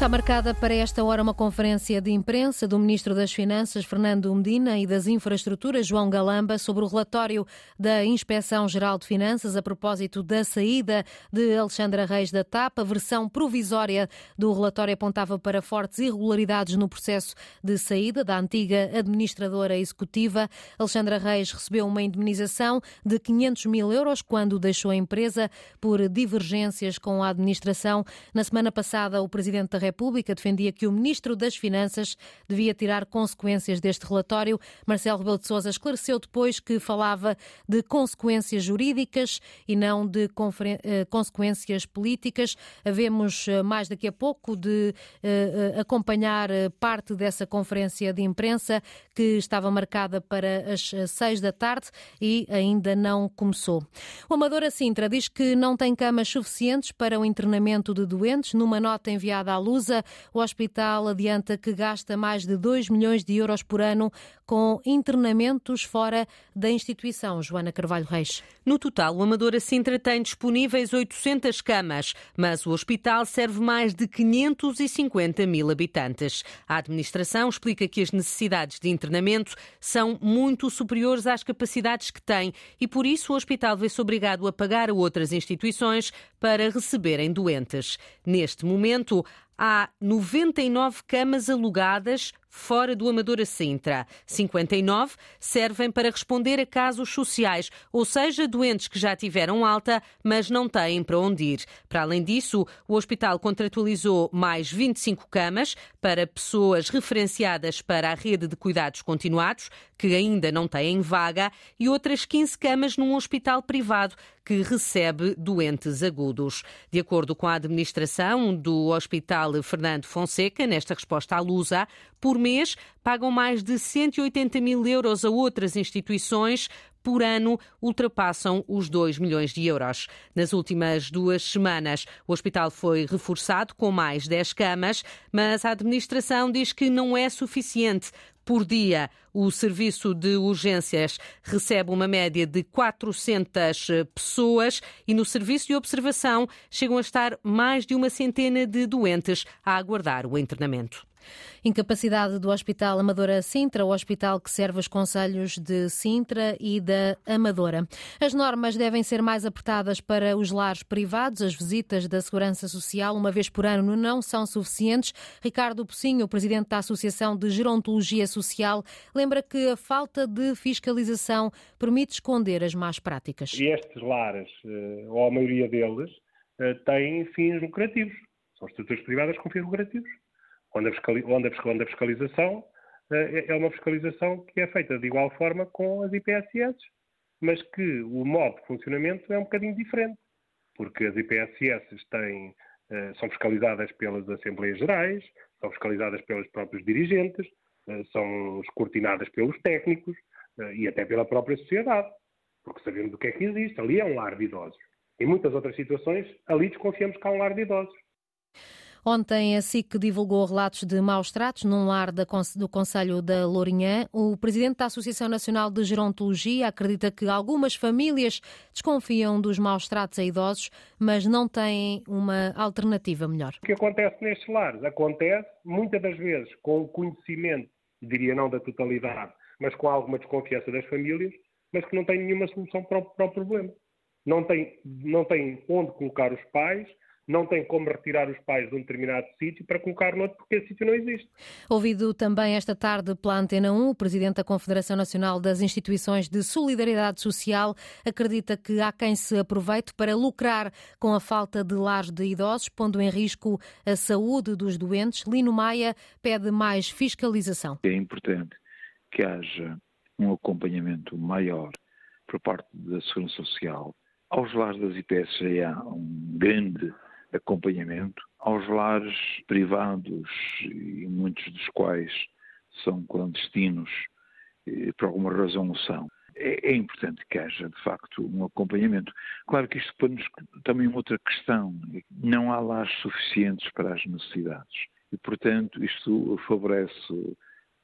Está marcada para esta hora uma conferência de imprensa do Ministro das Finanças, Fernando Medina, e das Infraestruturas, João Galamba, sobre o relatório da Inspeção-Geral de Finanças a propósito da saída de Alexandra Reis da TAP. A versão provisória do relatório apontava para fortes irregularidades no processo de saída da antiga administradora executiva. Alexandra Reis recebeu uma indemnização de 500 mil euros quando deixou a empresa por divergências com a administração. Na semana passada, o Presidente da República defendia que o Ministro das Finanças devia tirar consequências deste relatório. Marcelo Rebelo de Sousa esclareceu depois que falava de consequências jurídicas e não de eh, consequências políticas. Havemos eh, mais daqui a pouco de eh, acompanhar parte dessa conferência de imprensa que estava marcada para as seis da tarde e ainda não começou. O Amadora Sintra diz que não tem camas suficientes para o internamento de doentes. Numa nota enviada à Luz, Lusa, o hospital adianta que gasta mais de 2 milhões de euros por ano com internamentos fora da instituição. Joana Carvalho Reis. No total, o Amadora Sintra tem disponíveis 800 camas, mas o hospital serve mais de 550 mil habitantes. A administração explica que as necessidades de internamento são muito superiores às capacidades que tem e, por isso, o hospital vê-se obrigado a pagar a outras instituições para receberem doentes. Neste momento, há 99 camas alugadas fora do Amadora Sintra. 59 servem para responder a casos sociais, ou seja, doentes que já tiveram alta, mas não têm para onde ir. Para além disso, o hospital contratualizou mais 25 camas para pessoas referenciadas para a rede de cuidados continuados, que ainda não têm vaga, e outras 15 camas num hospital privado que recebe doentes agudos. De acordo com a administração do Hospital Fernando Fonseca, nesta resposta à Lusa, por mês pagam mais de 180 mil euros a outras instituições por ano ultrapassam os 2 milhões de euros. Nas últimas duas semanas, o hospital foi reforçado com mais 10 camas, mas a administração diz que não é suficiente. Por dia, o serviço de urgências recebe uma média de 400 pessoas e no serviço de observação chegam a estar mais de uma centena de doentes a aguardar o internamento. Incapacidade do Hospital Amadora Sintra, o hospital que serve os conselhos de Sintra e da Amadora. As normas devem ser mais apertadas para os lares privados. As visitas da Segurança Social, uma vez por ano, não são suficientes. Ricardo Pocinho, presidente da Associação de Gerontologia Social, lembra que a falta de fiscalização permite esconder as más práticas. E estes lares, eh, ou a maioria deles, eh, têm fins lucrativos. São estruturas privadas com fins lucrativos onde a, fiscalização eh, é, é uma fiscalização que é feita de igual forma com as IPSS, mas que o modo de funcionamento é um bocadinho diferente, porque as IPSS têm, eh, são fiscalizadas pelas Assembleias Gerais, são fiscalizadas pelos próprios dirigentes, eh, são escrutinadas pelos técnicos e até pela própria sociedade, porque sabemos o que é que existe. Ali é um lar de idosos. Em muitas outras situações, ali desconfiamos que há um lar de idosos. Ontem a SIC divulgou relatos de maus tratos num lar do Conselho da Lourinhã. O presidente da Associação Nacional de Gerontologia acredita que algumas famílias desconfiam dos maus tratos a idosos, mas não têm uma alternativa melhor. O que acontece nestes lares? Acontece muitas das vezes com o conhecimento, diria não da totalidade, mas com alguma desconfiança das famílias, mas que não têm nenhuma solução para o, para o problema. Não tem, não tem onde colocar os pais, não tem como retirar os pais de um determinado sítio para colocar noutro, porque esse sítio não existe. Ouvido também esta tarde pela Antena 1, o Presidente da Confederação Nacional das Instituições de Solidariedade Social acredita que há quem se aproveite para lucrar com a falta de lares de idosos, pondo em risco a saúde dos doentes. Lino Maia pede mais fiscalização. É importante que haja um acompanhamento maior por parte da Segurança Social. Aos lares das IPS já há um grande acompanhamento aos lares privados, e muitos dos quais são clandestinos, por alguma razão o são. É, é, importante que haja, de facto, um acompanhamento. Claro que isto põe-nos também uma outra questão. Não há lares suficientes para as necessidades. E, portanto, isto favorece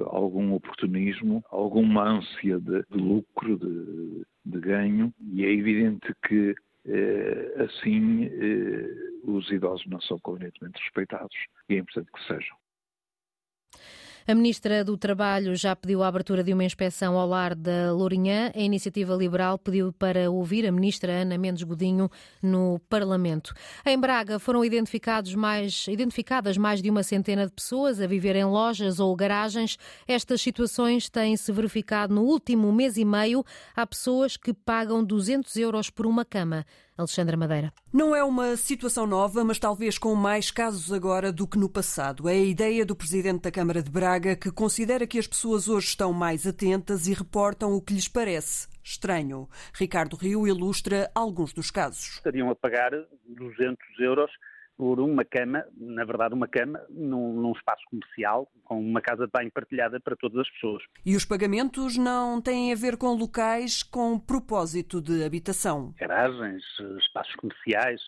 algum oportunismo, alguma ânsia de, de lucro, de, de ganho, e é evidente que assim os idosos não são convenientemente respeitados e é importante que sejam. A Ministra do Trabalho já pediu a abertura de uma inspeção ao lar da Lourinhã. A Iniciativa Liberal pediu para ouvir a Ministra Ana Mendes Godinho no Parlamento. Em Braga foram identificados mais, identificadas mais de uma centena de pessoas a viver em lojas ou garagens. Estas situações têm-se verificado no último mês e meio. Há pessoas que pagam 200 euros por uma cama. Alexandra Madeira. Não é uma situação nova, mas talvez com mais casos agora do que no passado. É a ideia do presidente da Câmara de Braga que considera que as pessoas hoje estão mais atentas e reportam o que lhes parece estranho. Ricardo Rio ilustra alguns dos casos. Estariam a pagar 200 euros por uma cama, na verdade uma cama, num, num, espaço comercial, com uma casa de banho partilhada para todas as pessoas. E os pagamentos não têm a ver com locais com propósito de habitação? Garagens, espaços comerciais,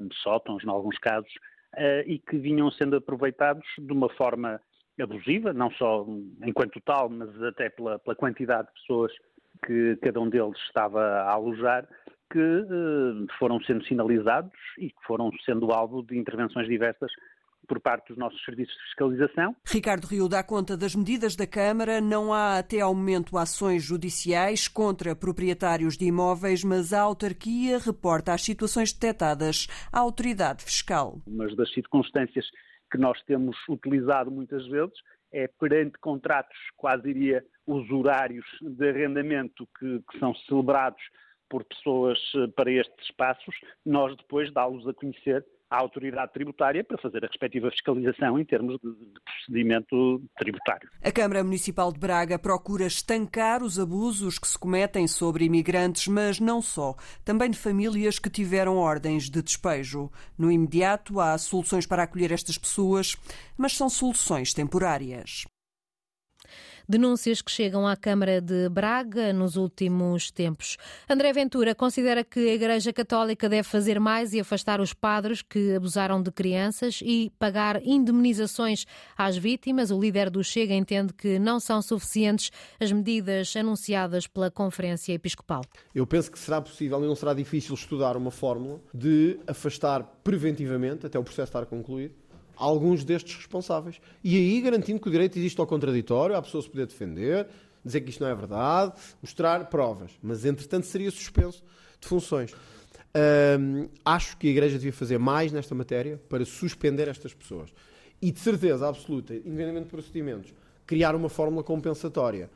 um, sótãos, em alguns casos, uh, e que vinham sendo aproveitados de uma forma abusiva, não só enquanto tal, mas até pela, pela quantidade de pessoas que cada um deles estava a alojar, que eh, foram sendo sinalizados e que foram sendo alvo de intervenções diversas por parte dos nossos serviços de fiscalização. Ricardo Rio dá conta das medidas da Câmara. Não há até ao momento ações judiciais contra proprietários de imóveis, mas a autarquia reporta as situações detectadas à autoridade fiscal. Uma das circunstâncias que nós temos utilizado muitas vezes é perante contratos, quase diria, usurários de arrendamento que, que são celebrados por pessoas eh, para estes espaços, nós depois dá-los a conhecer à autoridade tributária para fazer a respectiva fiscalização em termos de, de, procedimento tributário. A Câmara Municipal de Braga procura estancar os abusos que se cometem sobre imigrantes, mas não só, também de famílias que tiveram ordens de despejo. No imediato há soluções para acolher estas pessoas, mas são soluções temporárias. Denúncias que chegam à Câmara de Braga nos últimos tempos. André Ventura considera que a Igreja Católica deve fazer mais e afastar os padres que abusaram de crianças e pagar indemnizações às vítimas. O líder do Chega entende que não são suficientes as medidas anunciadas pela Conferência Episcopal. Eu penso que será possível e não será difícil estudar uma fórmula de afastar preventivamente, até o processo estar concluído, alguns destes responsáveis. E aí garantindo que o direito existe ao contraditório, a pessoa se poder defender, dizer que isto não é verdade, mostrar provas. Mas, entretanto, seria suspenso de funções. acho que a Igreja devia fazer mais nesta matéria para suspender estas pessoas. E, de certeza absoluta, independentemente de procedimentos, criar uma fórmula compensatória,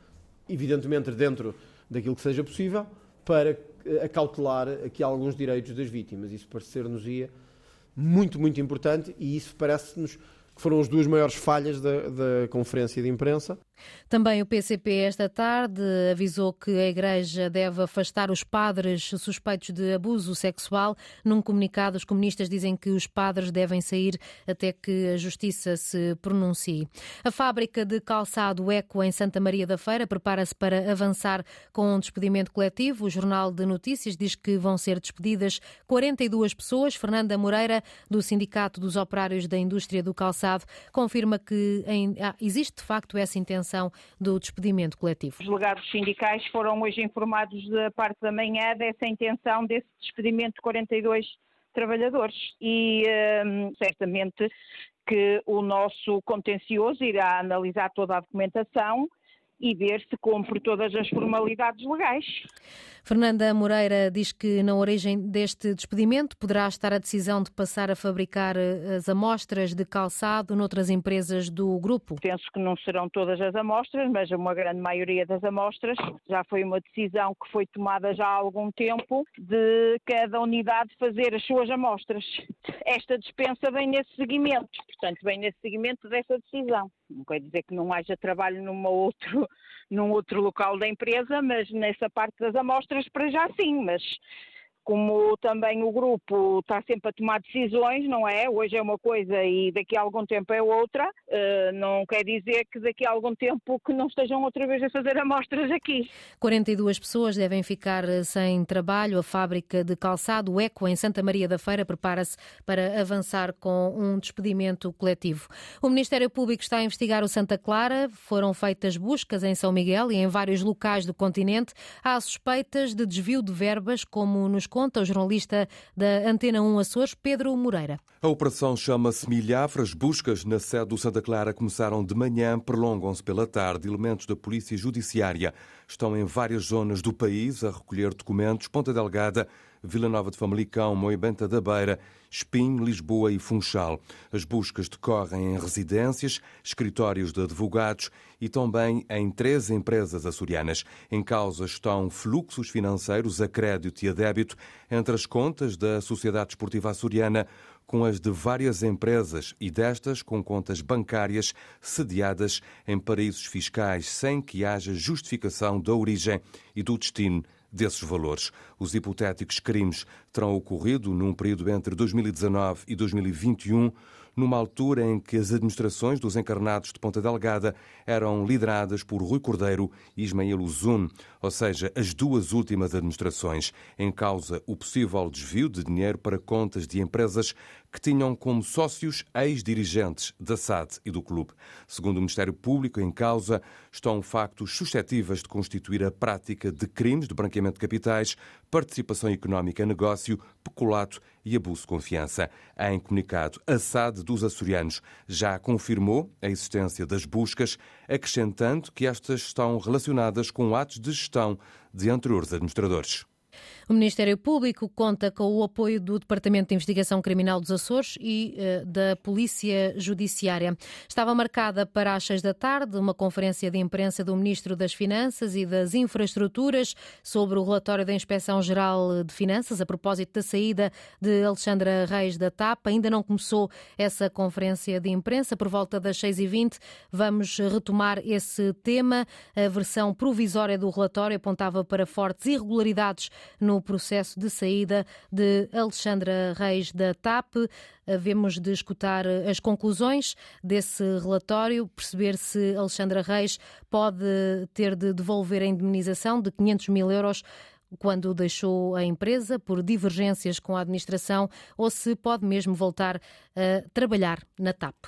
evidentemente dentro daquilo que seja possível, para eh, acautelar aqui alguns direitos das vítimas. Isso parecer-nos-ia muito, muito importante e isso parece-nos que foram as duas maiores falhas da, da conferência de imprensa. Também o PCP esta tarde avisou que a Igreja deve afastar os padres suspeitos de abuso sexual. Num comunicado, os comunistas dizem que os padres devem sair até que a Justiça se pronuncie. A fábrica de calçado Eco em Santa Maria da Feira prepara-se para avançar com um despedimento coletivo. O Jornal de Notícias diz que vão ser despedidas 42 pessoas. Fernanda Moreira, do Sindicato dos Operários da Indústria do Calçado, confirma que ah, existe de facto essa intenção do despedimento coletivo. Os legados sindicais foram hoje informados da parte da manhã dessa intenção desse despedimento de 42 trabalhadores e um, certamente que o nosso contencioso irá analisar toda a documentação e ver se cumpre todas as formalidades legais. Fernanda Moreira diz que na origem deste despedimento poderá estar a decisão de passar a fabricar eh, as amostras de calçado noutras empresas do grupo. Penso que não serão todas as amostras, mas uma grande maioria das amostras. Já foi uma decisão que foi tomada já há algum tempo de cada unidade fazer as suas amostras. Esta dispensa vem nesse seguimento, portanto, vem nesse seguimento dessa decisão. Não quer dizer que não haja trabalho numa outro, num outro local da empresa, mas nessa parte das amostras para já sim, mas como também o grupo está sempre a tomar decisões, não é? Hoje é uma coisa e daqui a algum tempo é outra, uh, não quer dizer que daqui a algum tempo que não estejam outra vez a fazer amostras aqui. 42 pessoas devem ficar eh, sem trabalho. A fábrica de calçado Eco em Santa Maria da Feira prepara-se para avançar com um despedimento coletivo. O Ministério Público está a investigar o Santa Clara. Foram feitas buscas em São Miguel e em vários locais do continente. Há suspeitas de desvio de verbas, como nos conta o jornalista da Antena 1 Açores, Pedro Moreira. A operação chama-se Milhafra. As buscas na sede do Santa Clara começaram de manhã, prolongam-se pela tarde. Elementos da Polícia Judiciária estão em várias zonas do país a recolher documentos. Ponta Delgada Vila Nova de Famalicão, Moibenta da Beira, Espinho, Lisboa e Funchal. As buscas decorrem em residências, escritórios de advogados e também em três empresas açorianas. Em causa estão fluxos financeiros a crédito e a débito entre as contas da Sociedade Desportiva Açoriana com as de várias empresas e destas com contas bancárias sediadas em paraísos fiscais sem que haja justificação da origem e do destino desses valores. Os hipotéticos crimes terão ocorrido num período entre 2019 e 2021 numa altura em que as administrações dos encarnados de Ponta Delgada eram lideradas por Rui Cordeiro e Ismael Uzun, ou seja, as duas últimas administrações, em causa o possível desvio de dinheiro para contas de empresas que tinham como sócios ex-dirigentes da SAD e do clube. Segundo o Ministério Público, em causa estão factos suscetíveis de constituir a prática de crimes de branqueamento de capitais, participação económica negócio, peculato e abuso de confiança. Em comunicado, a SAD dos açorianos já confirmou a existência das buscas, acrescentando que estas estão relacionadas com atos de gestão de anteriores administradores. O Ministério Público conta com o apoio do Departamento de Investigação Criminal dos Açores e uh, da Polícia Judiciária. Estava marcada para às seis da tarde uma conferência de imprensa do Ministro das Finanças e das Infraestruturas sobre o relatório da Inspeção-Geral de Finanças a propósito da saída de Alexandra Reis da TAP. Ainda não começou essa conferência de imprensa. Por volta das seis e vinte vamos retomar esse tema. A versão provisória do relatório apontava para fortes irregularidades no processo de saída de Alexandra Reis da TAP. Havemos de escutar as conclusões desse relatório, perceber se Alexandra Reis pode ter de devolver a indemnização de 500 mil euros quando deixou a empresa por divergências com a administração ou se pode mesmo voltar a trabalhar na TAP.